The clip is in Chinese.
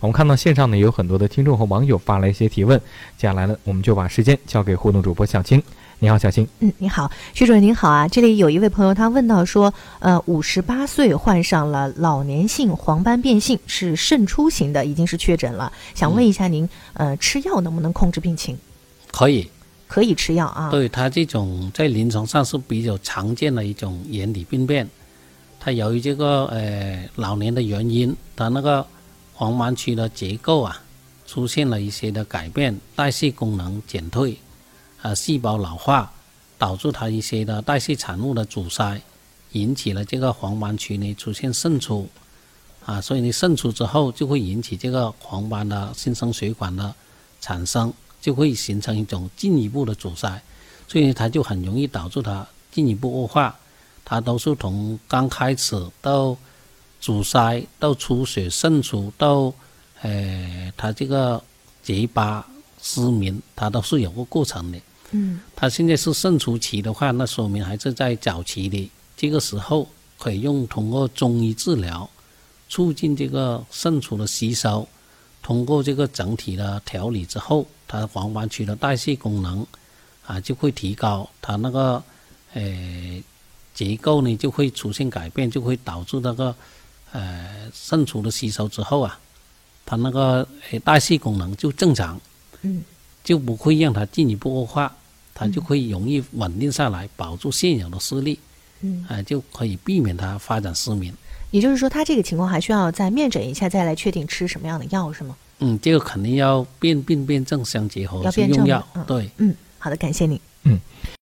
我们看到线上呢有很多的听众和网友发来一些提问，接下来呢我们就把时间交给互动主播小青。你好，小青。嗯，你好，徐主任您好啊。这里有一位朋友他问到说，呃，五十八岁患上了老年性黄斑变性，是肾出型的，已经是确诊了，想问一下您，呃，吃药能不能控制病情？可以，可以吃药啊。对他这种在临床上是比较常见的一种眼底病变，它由于这个呃老年的原因，它那个黄斑区的结构啊出现了一些的改变，代谢功能减退。啊，细胞老化导致它一些的代谢产物的阻塞，引起了这个黄斑区呢出现渗出，啊，所以呢渗出之后就会引起这个黄斑的新生血管的产生，就会形成一种进一步的阻塞，所以它就很容易导致它进一步恶化。它都是从刚开始到阻塞到出血渗出到，呃，它这个结疤失明，它都是有个过程的。嗯，他现在是渗出期的话，那说明还是在早期的。这个时候可以用通过中医治疗，促进这个渗出的吸收。通过这个整体的调理之后，它黄斑区的代谢功能啊就会提高，它那个呃结构呢就会出现改变，就会导致那个呃渗出的吸收之后啊，它那个代谢功能就正常。嗯。就不会让它进一步恶化，它就会容易稳定下来，保住现有的视力，嗯，啊，就可以避免它发展失明。也就是说，他这个情况还需要再面诊一下，再来确定吃什么样的药，是吗？嗯，这个肯定要辨病辨证相结合要辨用药，对，嗯，好的，感谢你。嗯。